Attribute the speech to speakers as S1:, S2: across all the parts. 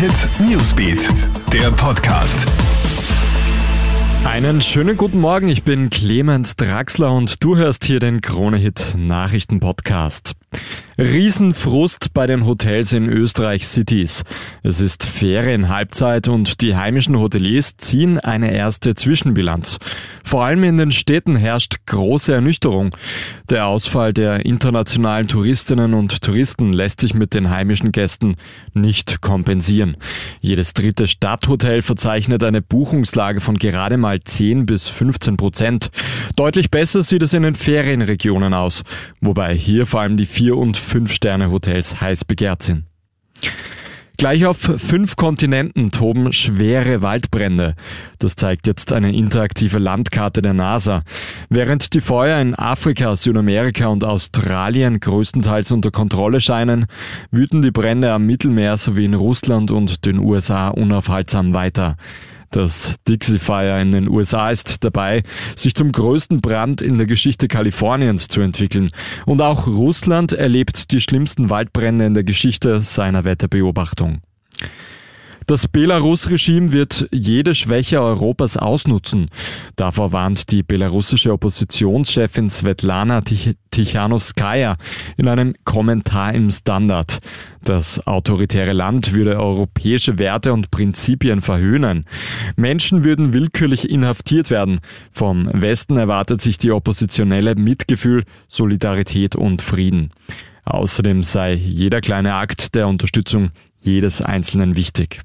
S1: Hit Newsbeat, der Podcast.
S2: Einen schönen guten Morgen, ich bin Clemens Draxler und du hörst hier den Krone Hit Nachrichten Podcast. Riesenfrust bei den Hotels in Österreich Cities. Es ist Ferienhalbzeit und die heimischen Hoteliers ziehen eine erste Zwischenbilanz. Vor allem in den Städten herrscht große Ernüchterung. Der Ausfall der internationalen Touristinnen und Touristen lässt sich mit den heimischen Gästen nicht kompensieren. Jedes dritte Stadthotel verzeichnet eine Buchungslage von gerade mal 10 bis 15 Prozent. Deutlich besser sieht es in den Ferienregionen aus, wobei hier vor allem die Vier- und Fünf-Sterne-Hotels heiß begehrt sind. Gleich auf fünf Kontinenten toben schwere Waldbrände. Das zeigt jetzt eine interaktive Landkarte der NASA. Während die Feuer in Afrika, Südamerika und Australien größtenteils unter Kontrolle scheinen, wüten die Brände am Mittelmeer sowie in Russland und den USA unaufhaltsam weiter. Das Dixie Fire in den USA ist dabei, sich zum größten Brand in der Geschichte Kaliforniens zu entwickeln. Und auch Russland erlebt die schlimmsten Waldbrände in der Geschichte seiner Wetterbeobachtung. Das Belarus-Regime wird jede Schwäche Europas ausnutzen. Davor warnt die belarussische Oppositionschefin Svetlana Tichanowskaja in einem Kommentar im Standard. Das autoritäre Land würde europäische Werte und Prinzipien verhöhnen. Menschen würden willkürlich inhaftiert werden. Vom Westen erwartet sich die oppositionelle Mitgefühl, Solidarität und Frieden. Außerdem sei jeder kleine Akt der Unterstützung jedes Einzelnen wichtig.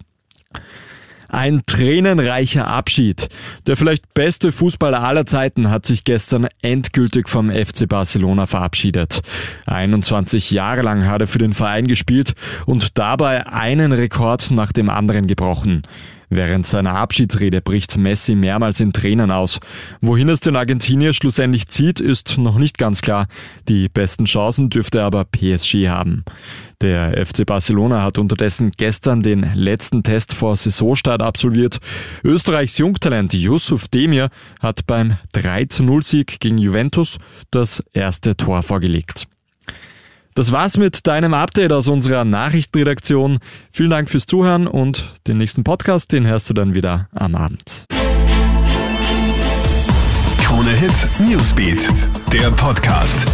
S2: Ein tränenreicher Abschied. Der vielleicht beste Fußballer aller Zeiten hat sich gestern endgültig vom FC Barcelona verabschiedet. 21 Jahre lang hat er für den Verein gespielt und dabei einen Rekord nach dem anderen gebrochen. Während seiner Abschiedsrede bricht Messi mehrmals in Tränen aus. Wohin es den Argentinier schlussendlich zieht, ist noch nicht ganz klar. Die besten Chancen dürfte aber PSG haben. Der FC Barcelona hat unterdessen gestern den letzten Test vor Saisonstart absolviert. Österreichs Jungtalent Yusuf Demir hat beim 3 0 Sieg gegen Juventus das erste Tor vorgelegt. Das war's mit deinem Update aus unserer Nachrichtenredaktion. Vielen Dank fürs Zuhören und den nächsten Podcast, den hörst du dann wieder am Abend.
S1: Krone Hit Newsbeat, der Podcast.